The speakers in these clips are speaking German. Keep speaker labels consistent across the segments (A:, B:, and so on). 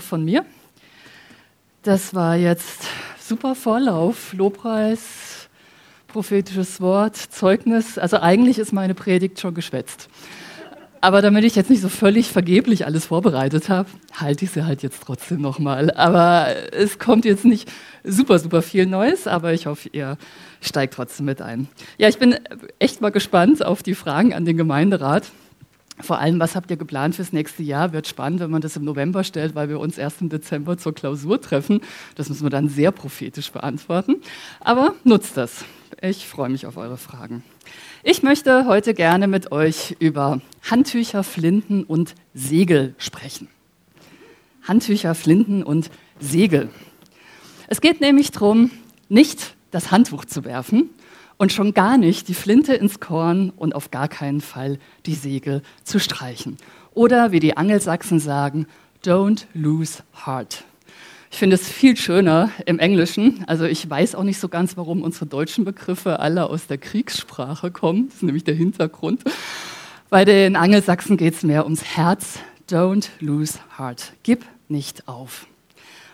A: auch von mir. Das war jetzt super Vorlauf, Lobpreis, prophetisches Wort, Zeugnis. Also eigentlich ist meine Predigt schon geschwätzt. Aber damit ich jetzt nicht so völlig vergeblich alles vorbereitet habe, halte ich sie halt jetzt trotzdem nochmal. Aber es kommt jetzt nicht super, super viel Neues, aber ich hoffe, ihr steigt trotzdem mit ein. Ja, ich bin echt mal gespannt auf die Fragen an den Gemeinderat. Vor allem, was habt ihr geplant fürs nächste Jahr? Wird spannend, wenn man das im November stellt, weil wir uns erst im Dezember zur Klausur treffen. Das müssen wir dann sehr prophetisch beantworten. Aber nutzt das. Ich freue mich auf eure Fragen. Ich möchte heute gerne mit euch über Handtücher, Flinten und Segel sprechen. Handtücher, Flinten und Segel. Es geht nämlich darum, nicht das Handtuch zu werfen und schon gar nicht die Flinte ins Korn und auf gar keinen Fall die Segel zu streichen. Oder wie die Angelsachsen sagen, don't lose heart. Ich finde es viel schöner im Englischen. Also ich weiß auch nicht so ganz, warum unsere deutschen Begriffe alle aus der Kriegssprache kommen. Das ist nämlich der Hintergrund. Bei den Angelsachsen geht es mehr ums Herz. Don't lose heart. Gib nicht auf.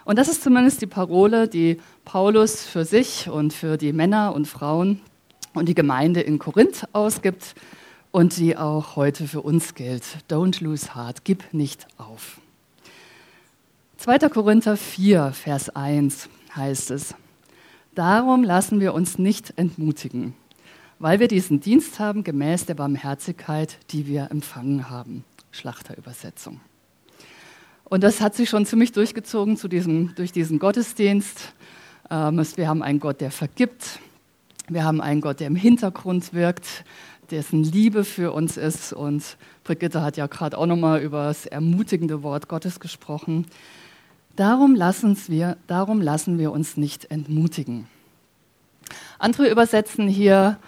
A: Und das ist zumindest die Parole, die Paulus für sich und für die Männer und Frauen und die Gemeinde in Korinth ausgibt und die auch heute für uns gilt. Don't lose heart. Gib nicht auf. 2. Korinther 4, Vers 1 heißt es, Darum lassen wir uns nicht entmutigen, weil wir diesen Dienst haben gemäß der Barmherzigkeit, die wir empfangen haben. Schlachterübersetzung. Und das hat sich schon ziemlich durchgezogen zu diesem, durch diesen Gottesdienst. Ähm, wir haben einen Gott, der vergibt. Wir haben einen Gott, der im Hintergrund wirkt, dessen Liebe für uns ist. Und Brigitte hat ja gerade auch nochmal über das ermutigende Wort Gottes gesprochen. Darum lassen, wir, darum lassen wir uns nicht entmutigen. Andere übersetzen hier,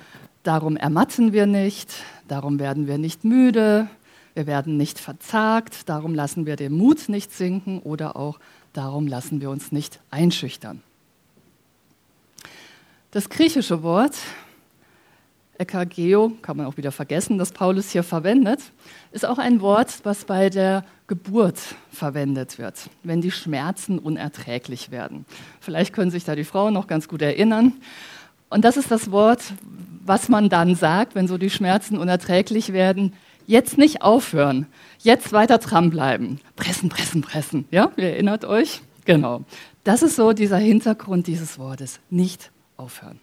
A: darum ermatten wir nicht, darum werden wir nicht müde, wir werden nicht verzagt, darum lassen wir den Mut nicht sinken oder auch darum lassen wir uns nicht einschüchtern. Das griechische Wort Ekageo, kann man auch wieder vergessen, dass Paulus hier verwendet, ist auch ein Wort, was bei der Geburt verwendet wird, wenn die Schmerzen unerträglich werden. Vielleicht können sich da die Frauen noch ganz gut erinnern. Und das ist das Wort, was man dann sagt, wenn so die Schmerzen unerträglich werden. Jetzt nicht aufhören, jetzt weiter dranbleiben. Pressen, pressen, pressen. Ja, ihr erinnert euch? Genau. Das ist so dieser Hintergrund dieses Wortes. Nicht aufhören.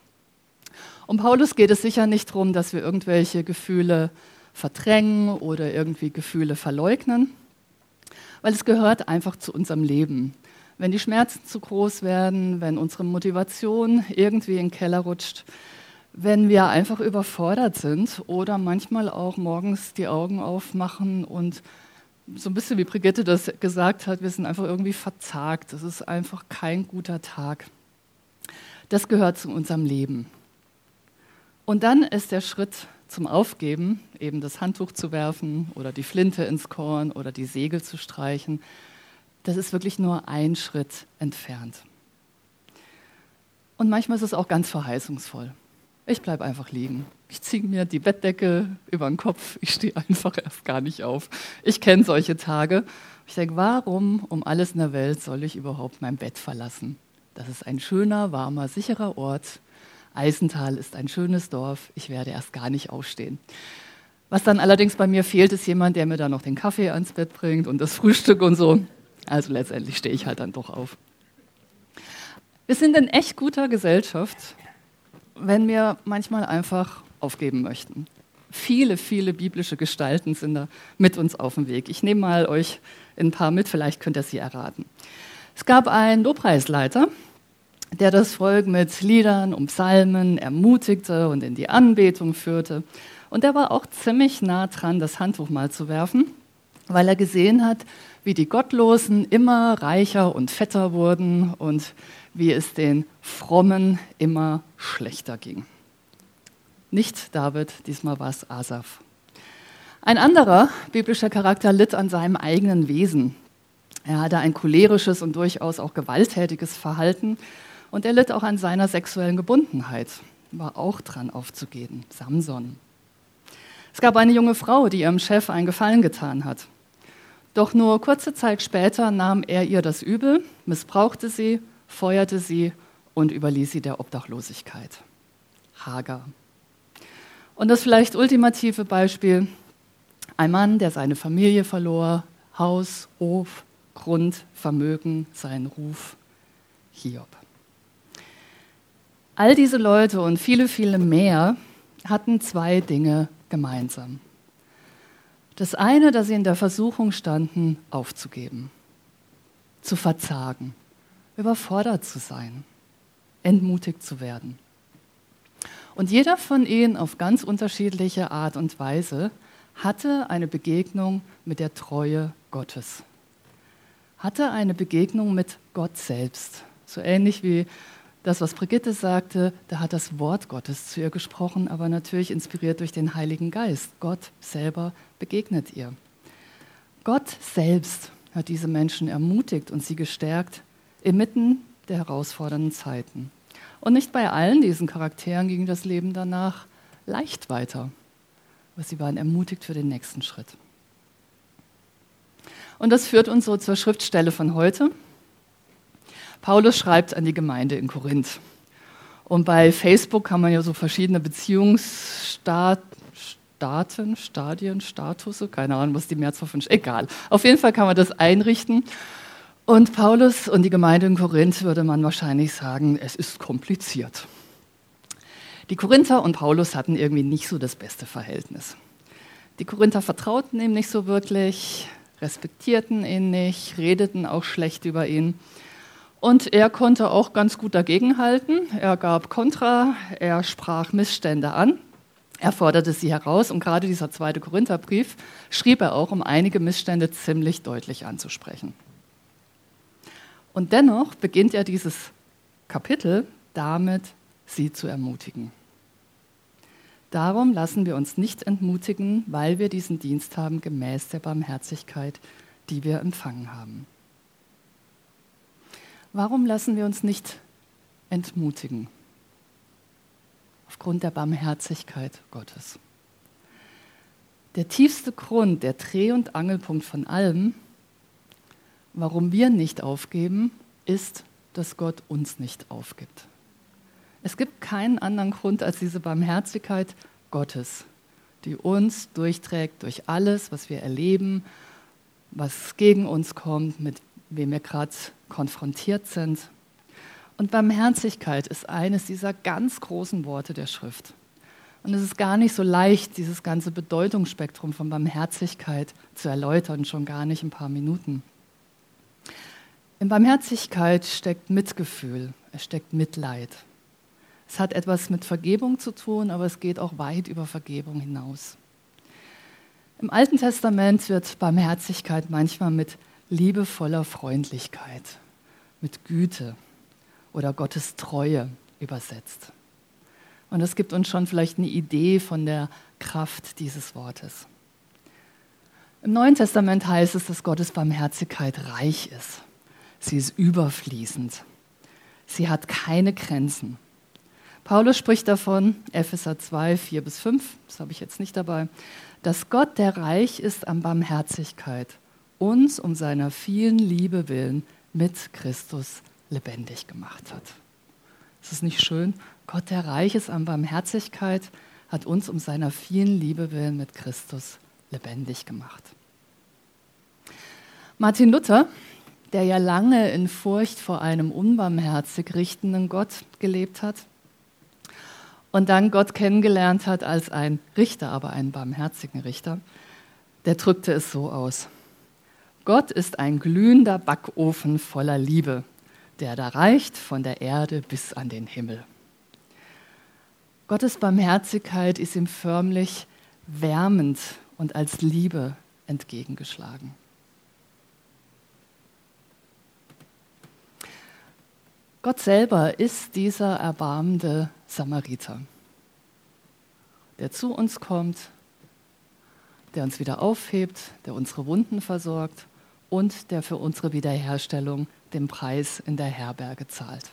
A: Um Paulus geht es sicher nicht darum, dass wir irgendwelche Gefühle verdrängen oder irgendwie Gefühle verleugnen, weil es gehört einfach zu unserem Leben. Wenn die Schmerzen zu groß werden, wenn unsere Motivation irgendwie in den Keller rutscht, wenn wir einfach überfordert sind oder manchmal auch morgens die Augen aufmachen und so ein bisschen wie Brigitte das gesagt hat, wir sind einfach irgendwie verzagt. Das ist einfach kein guter Tag. Das gehört zu unserem Leben. Und dann ist der Schritt zum Aufgeben, eben das Handtuch zu werfen oder die Flinte ins Korn oder die Segel zu streichen, das ist wirklich nur ein Schritt entfernt. Und manchmal ist es auch ganz verheißungsvoll. Ich bleibe einfach liegen. Ich ziehe mir die Bettdecke über den Kopf. Ich stehe einfach erst gar nicht auf. Ich kenne solche Tage. Ich denke, warum um alles in der Welt soll ich überhaupt mein Bett verlassen? Das ist ein schöner, warmer, sicherer Ort. Eisental ist ein schönes Dorf. Ich werde erst gar nicht aufstehen. Was dann allerdings bei mir fehlt, ist jemand, der mir dann noch den Kaffee ans Bett bringt und das Frühstück und so. Also letztendlich stehe ich halt dann doch auf. Wir sind in echt guter Gesellschaft, wenn wir manchmal einfach aufgeben möchten. Viele, viele biblische Gestalten sind da mit uns auf dem Weg. Ich nehme mal euch ein paar mit, vielleicht könnt ihr sie erraten. Es gab einen Lobpreisleiter, der das Volk mit Liedern und Psalmen ermutigte und in die Anbetung führte. Und er war auch ziemlich nah dran, das Handtuch mal zu werfen, weil er gesehen hat, wie die Gottlosen immer reicher und fetter wurden und wie es den Frommen immer schlechter ging. Nicht David, diesmal war es Asaf. Ein anderer biblischer Charakter litt an seinem eigenen Wesen. Er hatte ein cholerisches und durchaus auch gewalttätiges Verhalten und er litt auch an seiner sexuellen Gebundenheit, war auch dran aufzugeben, Samson. Es gab eine junge Frau, die ihrem Chef einen Gefallen getan hat. Doch nur kurze Zeit später nahm er ihr das Übel, missbrauchte sie, feuerte sie und überließ sie der Obdachlosigkeit. Hagar. Und das vielleicht ultimative Beispiel, ein Mann, der seine Familie verlor, Haus, Hof, Grund, Vermögen, seinen Ruf, Hiob. All diese Leute und viele, viele mehr hatten zwei Dinge gemeinsam. Das eine, dass sie in der Versuchung standen, aufzugeben, zu verzagen, überfordert zu sein, entmutigt zu werden. Und jeder von ihnen auf ganz unterschiedliche Art und Weise hatte eine Begegnung mit der Treue Gottes, hatte eine Begegnung mit Gott selbst. So ähnlich wie das, was Brigitte sagte, da hat das Wort Gottes zu ihr gesprochen, aber natürlich inspiriert durch den Heiligen Geist. Gott selber begegnet ihr. Gott selbst hat diese Menschen ermutigt und sie gestärkt inmitten der herausfordernden Zeiten. Und nicht bei allen diesen Charakteren ging das Leben danach leicht weiter, aber sie waren ermutigt für den nächsten Schritt. Und das führt uns so zur Schriftstelle von heute. Paulus schreibt an die Gemeinde in Korinth. Und bei Facebook kann man ja so verschiedene Beziehungsstaaten, Stadien, Statusse, keine Ahnung, was die Mehrzahl von, egal. Auf jeden Fall kann man das einrichten. Und Paulus und die Gemeinde in Korinth würde man wahrscheinlich sagen, es ist kompliziert. Die Korinther und Paulus hatten irgendwie nicht so das beste Verhältnis. Die Korinther vertrauten ihm nicht so wirklich, respektierten ihn nicht, redeten auch schlecht über ihn. Und er konnte auch ganz gut dagegenhalten. Er gab Kontra, er sprach Missstände an, er forderte sie heraus und gerade dieser zweite Korintherbrief schrieb er auch, um einige Missstände ziemlich deutlich anzusprechen. Und dennoch beginnt er dieses Kapitel damit, sie zu ermutigen. Darum lassen wir uns nicht entmutigen, weil wir diesen Dienst haben gemäß der Barmherzigkeit, die wir empfangen haben. Warum lassen wir uns nicht entmutigen? Aufgrund der Barmherzigkeit Gottes. Der tiefste Grund, der Dreh- und Angelpunkt von allem, warum wir nicht aufgeben, ist, dass Gott uns nicht aufgibt. Es gibt keinen anderen Grund als diese Barmherzigkeit Gottes, die uns durchträgt durch alles, was wir erleben, was gegen uns kommt, mit wem wir gerade konfrontiert sind. Und Barmherzigkeit ist eines dieser ganz großen Worte der Schrift. Und es ist gar nicht so leicht, dieses ganze Bedeutungsspektrum von Barmherzigkeit zu erläutern, schon gar nicht ein paar Minuten. In Barmherzigkeit steckt Mitgefühl, es steckt Mitleid. Es hat etwas mit Vergebung zu tun, aber es geht auch weit über Vergebung hinaus. Im Alten Testament wird Barmherzigkeit manchmal mit liebevoller Freundlichkeit, mit Güte oder Gottes Treue übersetzt. Und es gibt uns schon vielleicht eine Idee von der Kraft dieses Wortes. Im Neuen Testament heißt es, dass Gottes Barmherzigkeit reich ist. Sie ist überfließend. Sie hat keine Grenzen. Paulus spricht davon, Epheser 2, 4 bis 5, das habe ich jetzt nicht dabei, dass Gott, der reich ist an Barmherzigkeit, uns um seiner vielen Liebe willen mit Christus lebendig gemacht hat. Ist es nicht schön? Gott, der reich ist an Barmherzigkeit, hat uns um seiner vielen Liebe willen mit Christus lebendig gemacht. Martin Luther, der ja lange in Furcht vor einem unbarmherzig richtenden Gott gelebt hat und dann Gott kennengelernt hat als ein Richter, aber einen barmherzigen Richter, der drückte es so aus. Gott ist ein glühender Backofen voller Liebe, der da reicht von der Erde bis an den Himmel. Gottes Barmherzigkeit ist ihm förmlich wärmend und als Liebe entgegengeschlagen. Gott selber ist dieser erbarmende Samariter, der zu uns kommt, der uns wieder aufhebt, der unsere Wunden versorgt und der für unsere Wiederherstellung den Preis in der Herberge zahlt.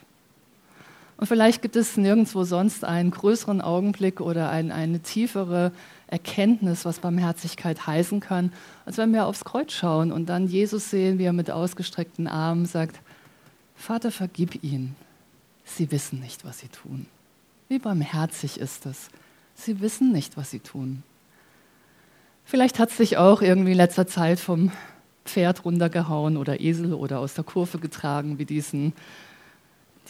A: Und vielleicht gibt es nirgendwo sonst einen größeren Augenblick oder ein, eine tiefere Erkenntnis, was Barmherzigkeit heißen kann, als wenn wir aufs Kreuz schauen und dann Jesus sehen, wie er mit ausgestreckten Armen sagt, Vater, vergib ihnen. Sie wissen nicht, was sie tun. Wie barmherzig ist es. Sie wissen nicht, was sie tun. Vielleicht hat es sich auch irgendwie in letzter Zeit vom Pferd runtergehauen oder Esel oder aus der Kurve getragen, wie diesen,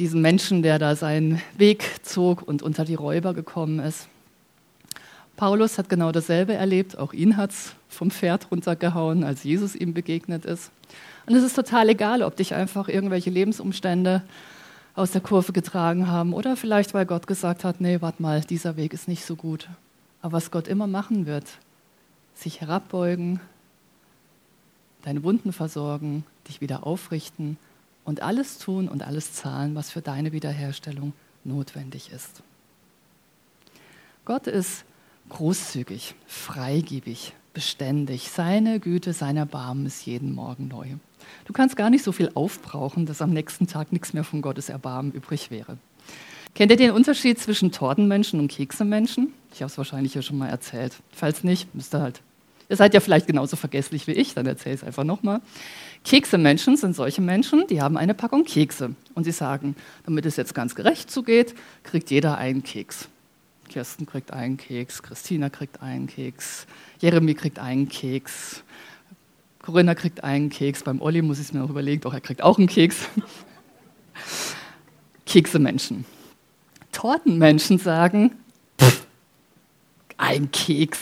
A: diesen Menschen, der da seinen Weg zog und unter die Räuber gekommen ist. Paulus hat genau dasselbe erlebt, auch ihn hat es vom Pferd runtergehauen, als Jesus ihm begegnet ist. Und es ist total egal, ob dich einfach irgendwelche Lebensumstände aus der Kurve getragen haben oder vielleicht, weil Gott gesagt hat, nee, warte mal, dieser Weg ist nicht so gut. Aber was Gott immer machen wird, sich herabbeugen, deine Wunden versorgen, dich wieder aufrichten und alles tun und alles zahlen, was für deine Wiederherstellung notwendig ist. Gott ist großzügig, freigebig, beständig. Seine Güte, sein Erbarmen ist jeden Morgen neu. Du kannst gar nicht so viel aufbrauchen, dass am nächsten Tag nichts mehr von Gottes Erbarmen übrig wäre. Kennt ihr den Unterschied zwischen Tortenmenschen und Keksemenschen? Ich habe es wahrscheinlich ja schon mal erzählt. Falls nicht, müsst ihr halt. Ihr seid ja vielleicht genauso vergesslich wie ich, dann erzähle ich es einfach nochmal. Keksemenschen sind solche Menschen, die haben eine Packung Kekse. Und sie sagen, damit es jetzt ganz gerecht zugeht, kriegt jeder einen Keks. Kirsten kriegt einen Keks, Christina kriegt einen Keks, Jeremy kriegt einen Keks, Corinna kriegt einen Keks, beim Olli muss ich es mir noch überlegen, doch er kriegt auch einen Keks. Kekse-Menschen. Tortenmenschen sagen, pff, ein Keks.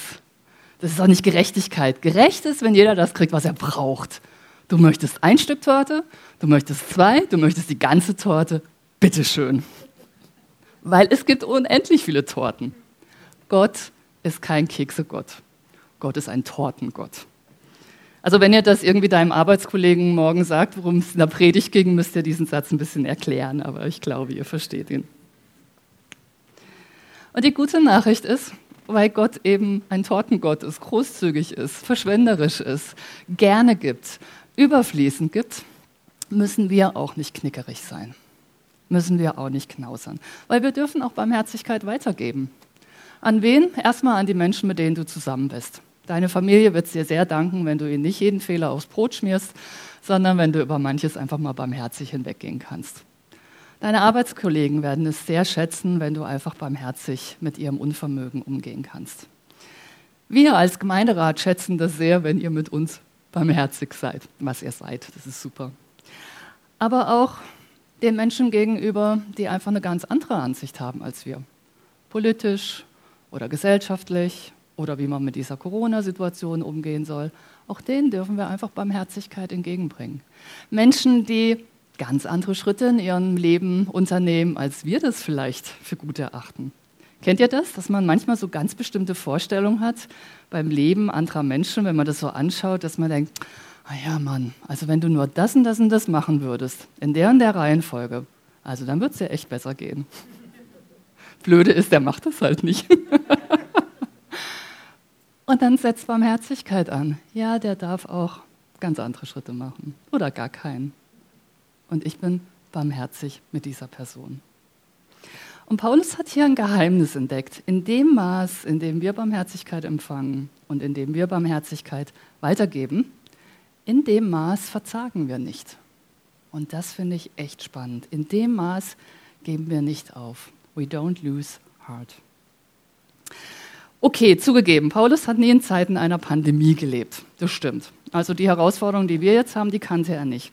A: Das ist doch nicht Gerechtigkeit. Gerecht ist, wenn jeder das kriegt, was er braucht. Du möchtest ein Stück Torte, du möchtest zwei, du möchtest die ganze Torte. Bitteschön weil es gibt unendlich viele Torten. Gott ist kein Keksegott. Gott ist ein Tortengott. Also wenn ihr das irgendwie deinem Arbeitskollegen morgen sagt, worum es in der Predigt ging, müsst ihr diesen Satz ein bisschen erklären, aber ich glaube, ihr versteht ihn. Und die gute Nachricht ist, weil Gott eben ein Tortengott ist, großzügig ist, verschwenderisch ist, gerne gibt, überfließend gibt, müssen wir auch nicht knickerig sein müssen wir auch nicht knausern. Weil wir dürfen auch Barmherzigkeit weitergeben. An wen? Erstmal an die Menschen, mit denen du zusammen bist. Deine Familie wird es dir sehr danken, wenn du ihnen nicht jeden Fehler aufs Brot schmierst, sondern wenn du über manches einfach mal barmherzig hinweggehen kannst. Deine Arbeitskollegen werden es sehr schätzen, wenn du einfach barmherzig mit ihrem Unvermögen umgehen kannst. Wir als Gemeinderat schätzen das sehr, wenn ihr mit uns barmherzig seid, was ihr seid. Das ist super. Aber auch den Menschen gegenüber, die einfach eine ganz andere Ansicht haben als wir. Politisch oder gesellschaftlich oder wie man mit dieser Corona-Situation umgehen soll. Auch denen dürfen wir einfach Barmherzigkeit entgegenbringen. Menschen, die ganz andere Schritte in ihrem Leben unternehmen, als wir das vielleicht für gut erachten. Kennt ihr das, dass man manchmal so ganz bestimmte Vorstellungen hat beim Leben anderer Menschen, wenn man das so anschaut, dass man denkt, ah ja Mann, also wenn du nur das und das und das machen würdest, in der und der Reihenfolge, also dann wird es dir echt besser gehen. Blöde ist, der macht das halt nicht. und dann setzt Barmherzigkeit an. Ja, der darf auch ganz andere Schritte machen oder gar keinen. Und ich bin barmherzig mit dieser Person. Und Paulus hat hier ein Geheimnis entdeckt. In dem Maß, in dem wir Barmherzigkeit empfangen und in dem wir Barmherzigkeit weitergeben, in dem Maß verzagen wir nicht. Und das finde ich echt spannend. In dem Maß geben wir nicht auf. We don't lose heart. Okay, zugegeben, Paulus hat nie in Zeiten einer Pandemie gelebt. Das stimmt. Also die Herausforderungen, die wir jetzt haben, die kannte er nicht.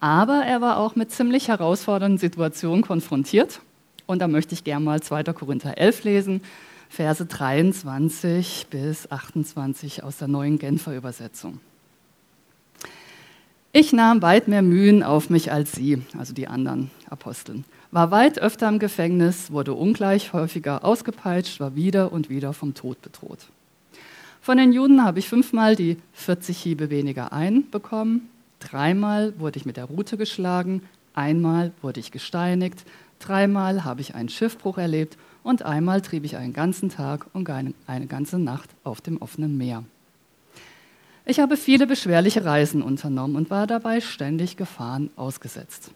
A: Aber er war auch mit ziemlich herausfordernden Situationen konfrontiert. Und da möchte ich gerne mal 2. Korinther 11 lesen, Verse 23 bis 28 aus der neuen Genfer Übersetzung. Ich nahm weit mehr Mühen auf mich als sie, also die anderen Aposteln, war weit öfter im Gefängnis, wurde ungleich häufiger ausgepeitscht, war wieder und wieder vom Tod bedroht. Von den Juden habe ich fünfmal die 40 Hiebe weniger einbekommen, dreimal wurde ich mit der Rute geschlagen, einmal wurde ich gesteinigt, dreimal habe ich einen Schiffbruch erlebt und einmal trieb ich einen ganzen Tag und eine ganze Nacht auf dem offenen Meer. Ich habe viele beschwerliche Reisen unternommen und war dabei ständig Gefahren ausgesetzt.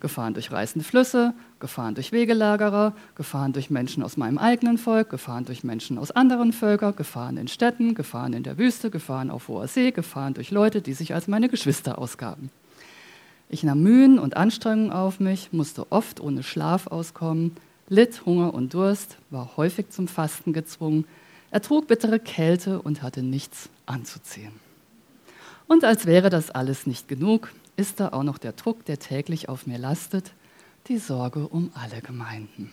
A: Gefahren durch reißende Flüsse, Gefahren durch Wegelagerer, Gefahren durch Menschen aus meinem eigenen Volk, Gefahren durch Menschen aus anderen Völkern, Gefahren in Städten, Gefahren in der Wüste, Gefahren auf hoher See, Gefahren durch Leute, die sich als meine Geschwister ausgaben. Ich nahm Mühen und Anstrengungen auf mich, musste oft ohne Schlaf auskommen, litt Hunger und Durst, war häufig zum Fasten gezwungen, ertrug bittere Kälte und hatte nichts anzuziehen. Und als wäre das alles nicht genug, ist da auch noch der Druck, der täglich auf mir lastet, die Sorge um alle Gemeinden.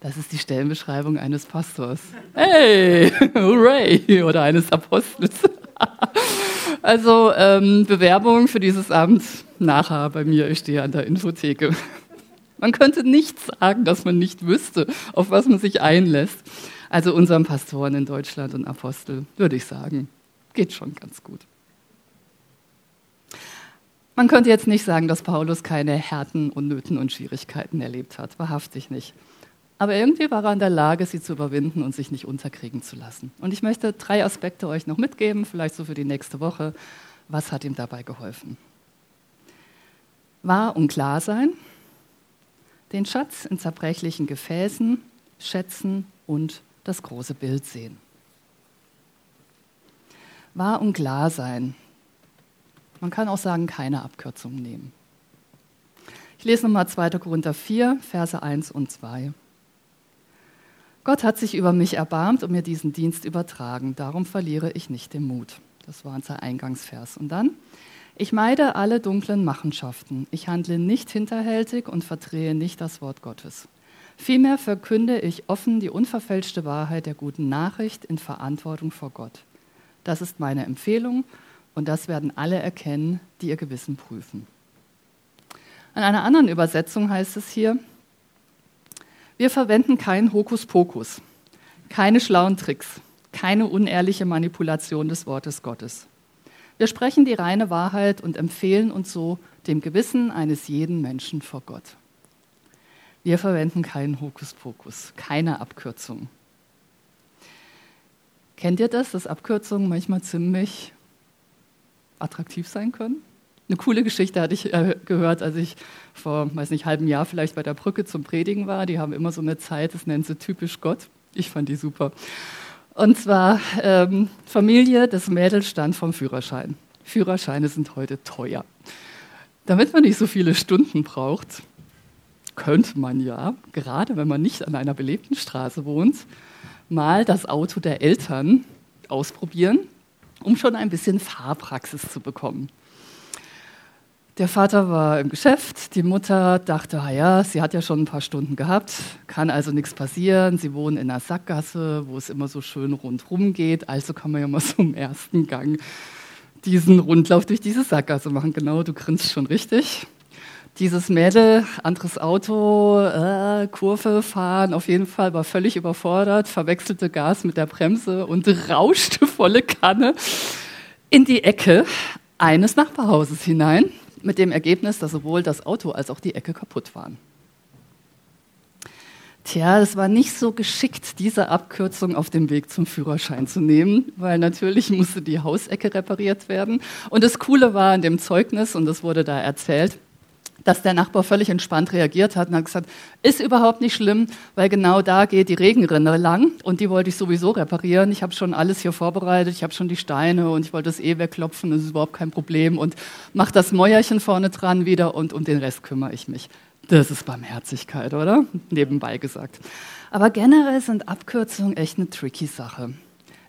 A: Das ist die Stellenbeschreibung eines Pastors. Hey, hooray! Oder eines Apostels. Also ähm, Bewerbung für dieses Amt nachher bei mir. Ich stehe an der Infotheke. Man könnte nicht sagen, dass man nicht wüsste, auf was man sich einlässt. Also unseren Pastoren in Deutschland und Apostel würde ich sagen, geht schon ganz gut. Man könnte jetzt nicht sagen, dass Paulus keine Härten und Nöten und Schwierigkeiten erlebt hat, wahrhaftig nicht. Aber irgendwie war er in der Lage, sie zu überwinden und sich nicht unterkriegen zu lassen. Und ich möchte drei Aspekte euch noch mitgeben, vielleicht so für die nächste Woche. Was hat ihm dabei geholfen? Wahr und klar sein, den Schatz in zerbrechlichen Gefäßen schätzen und das große Bild sehen. Wahr und klar sein, man kann auch sagen, keine Abkürzungen nehmen. Ich lese nochmal 2. Korinther 4, Verse 1 und 2. Gott hat sich über mich erbarmt und mir diesen Dienst übertragen. Darum verliere ich nicht den Mut. Das war unser Eingangsvers. Und dann, ich meide alle dunklen Machenschaften. Ich handle nicht hinterhältig und verdrehe nicht das Wort Gottes. Vielmehr verkünde ich offen die unverfälschte Wahrheit der guten Nachricht in Verantwortung vor Gott. Das ist meine Empfehlung und das werden alle erkennen, die ihr Gewissen prüfen. An einer anderen Übersetzung heißt es hier, wir verwenden keinen Hokuspokus, keine schlauen Tricks, keine unehrliche Manipulation des Wortes Gottes. Wir sprechen die reine Wahrheit und empfehlen uns so dem Gewissen eines jeden Menschen vor Gott. Wir verwenden keinen Hokuspokus, keine Abkürzung. Kennt ihr das, dass Abkürzungen manchmal ziemlich attraktiv sein können. Eine coole Geschichte hatte ich äh, gehört, als ich vor, weiß nicht, halbem Jahr vielleicht bei der Brücke zum Predigen war. Die haben immer so eine Zeit, das nennen sie typisch Gott. Ich fand die super. Und zwar ähm, Familie, das Mädel stand vom Führerschein. Führerscheine sind heute teuer. Damit man nicht so viele Stunden braucht, könnte man ja, gerade wenn man nicht an einer belebten Straße wohnt, mal das Auto der Eltern ausprobieren um schon ein bisschen Fahrpraxis zu bekommen. Der Vater war im Geschäft, die Mutter dachte, ah ja, sie hat ja schon ein paar Stunden gehabt, kann also nichts passieren. Sie wohnen in einer Sackgasse, wo es immer so schön rundherum geht, also kann man ja mal so im ersten Gang diesen Rundlauf durch diese Sackgasse machen. Genau, du grinst schon richtig dieses Mädel, anderes Auto, äh, Kurve fahren, auf jeden Fall war völlig überfordert, verwechselte Gas mit der Bremse und rauschte volle Kanne in die Ecke eines Nachbarhauses hinein, mit dem Ergebnis, dass sowohl das Auto als auch die Ecke kaputt waren. Tja, es war nicht so geschickt, diese Abkürzung auf dem Weg zum Führerschein zu nehmen, weil natürlich musste die Hausecke repariert werden. Und das Coole war an dem Zeugnis, und das wurde da erzählt, dass der Nachbar völlig entspannt reagiert hat und hat gesagt, ist überhaupt nicht schlimm, weil genau da geht die Regenrinne lang und die wollte ich sowieso reparieren. Ich habe schon alles hier vorbereitet, ich habe schon die Steine und ich wollte das eh wegklopfen, das ist überhaupt kein Problem und mach das Mäuerchen vorne dran wieder und um den Rest kümmere ich mich. Das ist Barmherzigkeit, oder? Nebenbei gesagt. Aber generell sind Abkürzungen echt eine tricky Sache.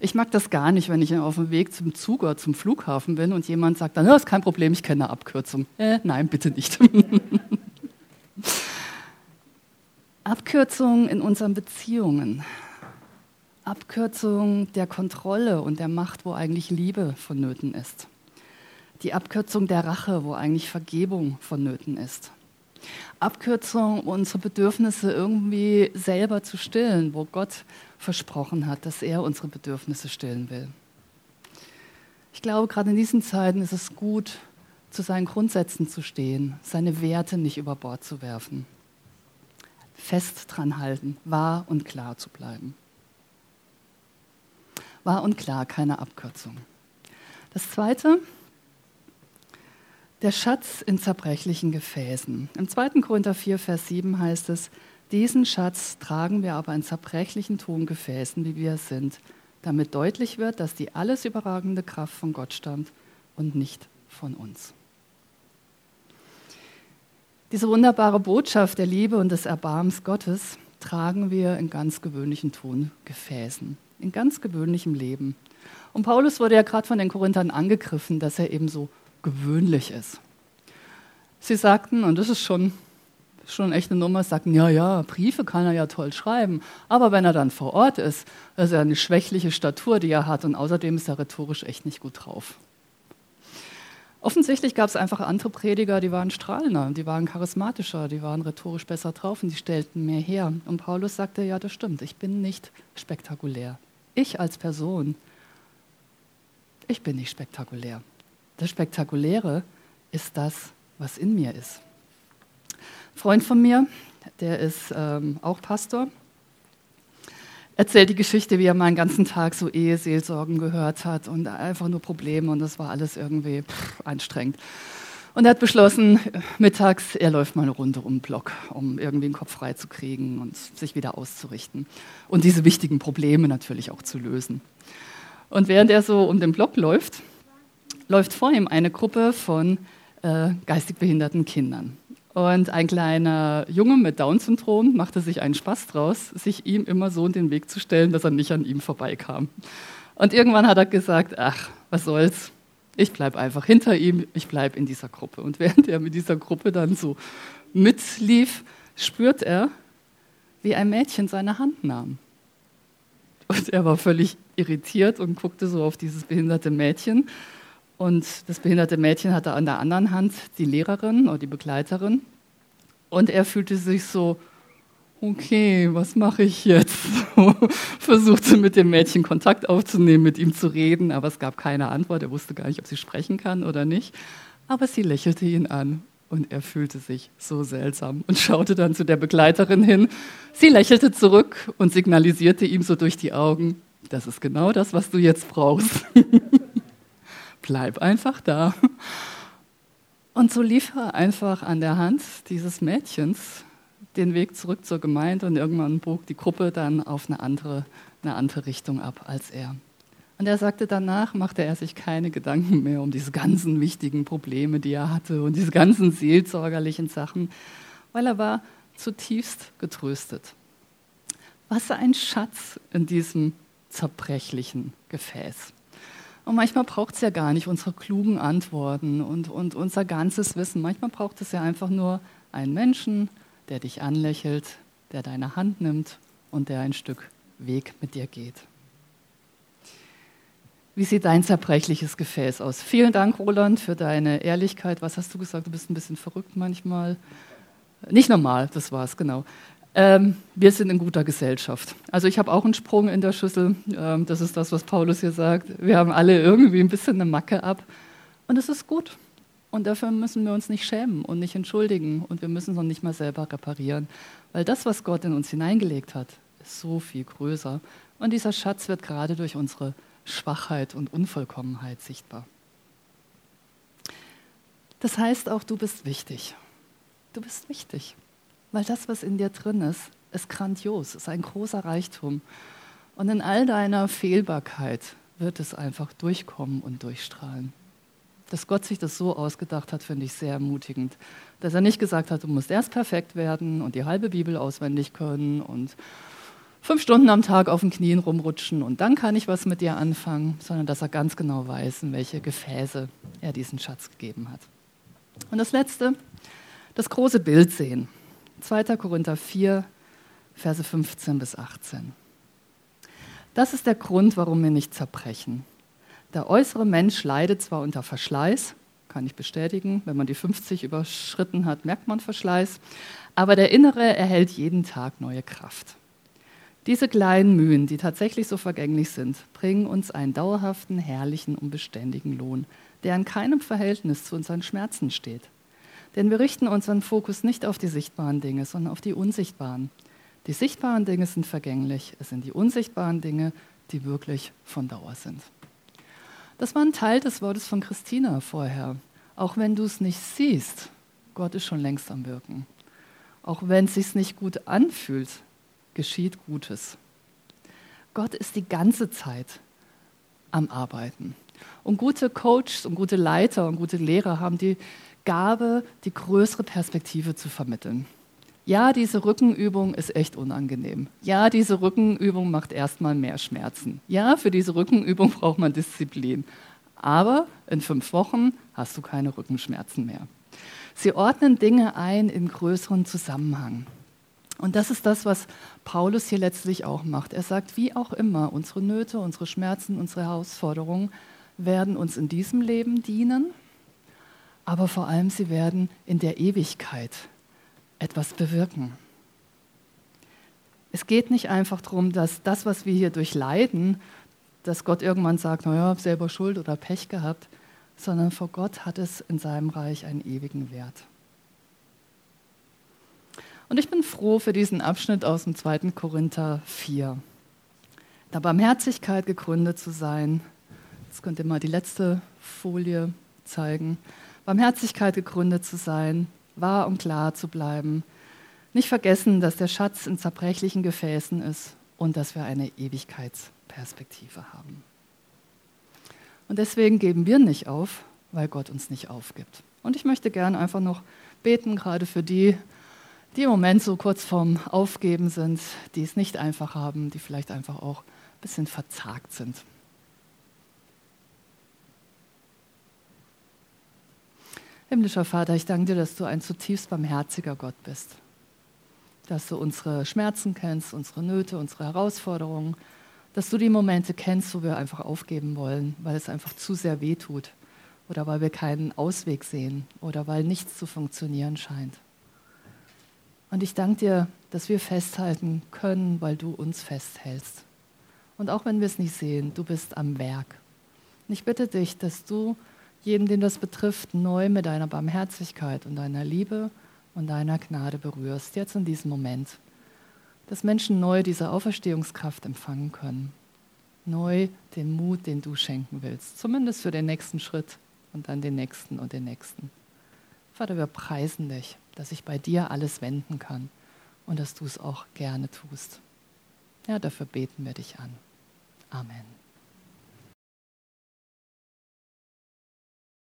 A: Ich mag das gar nicht, wenn ich auf dem Weg zum Zug oder zum Flughafen bin und jemand sagt, dann, ist kein Problem, ich kenne eine Abkürzung. Äh, nein, bitte nicht. Abkürzungen in unseren Beziehungen. Abkürzung der Kontrolle und der Macht, wo eigentlich Liebe vonnöten ist. Die Abkürzung der Rache, wo eigentlich Vergebung vonnöten ist. Abkürzung, unsere Bedürfnisse irgendwie selber zu stillen, wo Gott versprochen hat, dass er unsere Bedürfnisse stillen will. Ich glaube, gerade in diesen Zeiten ist es gut, zu seinen Grundsätzen zu stehen, seine Werte nicht über Bord zu werfen, fest dran halten, wahr und klar zu bleiben. Wahr und klar, keine Abkürzung. Das Zweite, Der Schatz in zerbrechlichen Gefäßen. Im 2. Korinther 4, Vers 7 heißt es, diesen Schatz tragen wir aber in zerbrechlichen Tongefäßen, wie wir sind, damit deutlich wird, dass die alles überragende Kraft von Gott stammt und nicht von uns. Diese wunderbare Botschaft der Liebe und des Erbarmens Gottes tragen wir in ganz gewöhnlichen Tongefäßen, in ganz gewöhnlichem Leben. Und Paulus wurde ja gerade von den Korinthern angegriffen, dass er eben so gewöhnlich ist. Sie sagten, und das ist schon, schon echt eine Nummer, sagten, ja, ja, Briefe kann er ja toll schreiben, aber wenn er dann vor Ort ist, ist ja eine schwächliche Statur, die er hat und außerdem ist er rhetorisch echt nicht gut drauf. Offensichtlich gab es einfach andere Prediger, die waren strahlender, die waren charismatischer, die waren rhetorisch besser drauf und die stellten mehr her. Und Paulus sagte, ja, das stimmt, ich bin nicht spektakulär. Ich als Person, ich bin nicht spektakulär. Das Spektakuläre ist das, was in mir ist. Ein Freund von mir, der ist ähm, auch Pastor, erzählt die Geschichte, wie er mal einen ganzen Tag so Eheseelsorgen gehört hat und einfach nur Probleme und das war alles irgendwie pff, anstrengend. Und er hat beschlossen, mittags, er läuft mal eine Runde um den Block, um irgendwie den Kopf frei zu kriegen und sich wieder auszurichten. Und diese wichtigen Probleme natürlich auch zu lösen. Und während er so um den Block läuft, läuft vor ihm eine Gruppe von äh, geistig behinderten Kindern. Und ein kleiner Junge mit Down-Syndrom machte sich einen Spaß draus, sich ihm immer so in den Weg zu stellen, dass er nicht an ihm vorbeikam. Und irgendwann hat er gesagt, ach, was soll's, ich bleibe einfach hinter ihm, ich bleibe in dieser Gruppe. Und während er mit dieser Gruppe dann so mitlief, spürt er, wie ein Mädchen seine Hand nahm. Und er war völlig irritiert und guckte so auf dieses behinderte Mädchen und das behinderte Mädchen hatte an der anderen Hand die Lehrerin oder die Begleiterin. Und er fühlte sich so, okay, was mache ich jetzt? Versuchte mit dem Mädchen Kontakt aufzunehmen, mit ihm zu reden, aber es gab keine Antwort. Er wusste gar nicht, ob sie sprechen kann oder nicht. Aber sie lächelte ihn an und er fühlte sich so seltsam und schaute dann zu der Begleiterin hin. Sie lächelte zurück und signalisierte ihm so durch die Augen, das ist genau das, was du jetzt brauchst. bleib einfach da. Und so lief er einfach an der Hand dieses Mädchens den Weg zurück zur Gemeinde und irgendwann bog die Gruppe dann auf eine andere, eine andere Richtung ab als er. Und er sagte, danach machte er sich keine Gedanken mehr um diese ganzen wichtigen Probleme, die er hatte und diese ganzen seelsorgerlichen Sachen, weil er war zutiefst getröstet. Was ein Schatz in diesem zerbrechlichen Gefäß. Und manchmal braucht es ja gar nicht unsere klugen Antworten und, und unser ganzes Wissen. Manchmal braucht es ja einfach nur einen Menschen, der dich anlächelt, der deine Hand nimmt und der ein Stück Weg mit dir geht. Wie sieht dein zerbrechliches Gefäß aus? Vielen Dank, Roland, für deine Ehrlichkeit. Was hast du gesagt? Du bist ein bisschen verrückt manchmal. Nicht normal, das war es, genau. Ähm, wir sind in guter Gesellschaft. Also ich habe auch einen Sprung in der Schüssel. Ähm, das ist das, was Paulus hier sagt. Wir haben alle irgendwie ein bisschen eine Macke ab. Und es ist gut. Und dafür müssen wir uns nicht schämen und nicht entschuldigen. Und wir müssen es noch nicht mal selber reparieren. Weil das, was Gott in uns hineingelegt hat, ist so viel größer. Und dieser Schatz wird gerade durch unsere Schwachheit und Unvollkommenheit sichtbar. Das heißt auch, du bist wichtig. Du bist wichtig. Weil das, was in dir drin ist, ist grandios, ist ein großer Reichtum. Und in all deiner Fehlbarkeit wird es einfach durchkommen und durchstrahlen. Dass Gott sich das so ausgedacht hat, finde ich sehr ermutigend. Dass er nicht gesagt hat, du musst erst perfekt werden und die halbe Bibel auswendig können und fünf Stunden am Tag auf den Knien rumrutschen und dann kann ich was mit dir anfangen, sondern dass er ganz genau weiß, in welche Gefäße er diesen Schatz gegeben hat. Und das Letzte, das große Bild sehen. 2. Korinther 4, Verse 15 bis 18. Das ist der Grund, warum wir nicht zerbrechen. Der äußere Mensch leidet zwar unter Verschleiß, kann ich bestätigen, wenn man die 50 überschritten hat, merkt man Verschleiß, aber der innere erhält jeden Tag neue Kraft. Diese kleinen Mühen, die tatsächlich so vergänglich sind, bringen uns einen dauerhaften, herrlichen und beständigen Lohn, der in keinem Verhältnis zu unseren Schmerzen steht. Denn wir richten unseren Fokus nicht auf die sichtbaren Dinge, sondern auf die unsichtbaren. Die sichtbaren Dinge sind vergänglich, es sind die unsichtbaren Dinge, die wirklich von Dauer sind. Das war ein Teil des Wortes von Christina vorher. Auch wenn du es nicht siehst, Gott ist schon längst am Wirken. Auch wenn es sich nicht gut anfühlt, geschieht Gutes. Gott ist die ganze Zeit am Arbeiten. Und gute Coaches und gute Leiter und gute Lehrer haben die Gabe, die größere Perspektive zu vermitteln. Ja, diese Rückenübung ist echt unangenehm. Ja, diese Rückenübung macht erstmal mehr Schmerzen. Ja, für diese Rückenübung braucht man Disziplin. Aber in fünf Wochen hast du keine Rückenschmerzen mehr. Sie ordnen Dinge ein in größeren Zusammenhang. Und das ist das, was Paulus hier letztlich auch macht. Er sagt, wie auch immer, unsere Nöte, unsere Schmerzen, unsere Herausforderungen werden uns in diesem Leben dienen, aber vor allem sie werden in der Ewigkeit etwas bewirken. Es geht nicht einfach darum, dass das, was wir hier durchleiden, dass Gott irgendwann sagt, naja, selber Schuld oder Pech gehabt, sondern vor Gott hat es in seinem Reich einen ewigen Wert. Und ich bin froh für diesen Abschnitt aus dem 2. Korinther 4. Da Barmherzigkeit gegründet zu sein, jetzt könnt ihr mal die letzte Folie zeigen, Barmherzigkeit gegründet zu sein, wahr und klar zu bleiben, nicht vergessen, dass der Schatz in zerbrechlichen Gefäßen ist und dass wir eine Ewigkeitsperspektive haben. Und deswegen geben wir nicht auf, weil Gott uns nicht aufgibt. Und ich möchte gerne einfach noch beten, gerade für die, die im Moment so kurz vorm Aufgeben sind, die es nicht einfach haben, die vielleicht einfach auch ein bisschen verzagt sind. Himmlischer Vater, ich danke dir, dass du ein zutiefst barmherziger Gott bist. Dass du unsere Schmerzen kennst, unsere Nöte, unsere Herausforderungen, dass du die Momente kennst, wo wir einfach aufgeben wollen, weil es einfach zu sehr weh tut oder weil wir keinen Ausweg sehen oder weil nichts zu funktionieren scheint. Und ich danke dir, dass wir festhalten können, weil du uns festhältst. Und auch wenn wir es nicht sehen, du bist am Werk. Und ich bitte dich, dass du jeden, den das betrifft, neu mit deiner Barmherzigkeit und deiner Liebe und deiner Gnade berührst, jetzt in diesem Moment. Dass Menschen neu diese Auferstehungskraft empfangen können. Neu den Mut, den du schenken willst. Zumindest für den nächsten Schritt und dann den nächsten und den nächsten. Vater, wir preisen dich dass ich bei dir alles wenden kann und dass du es auch gerne tust. Ja, dafür beten wir dich an. Amen.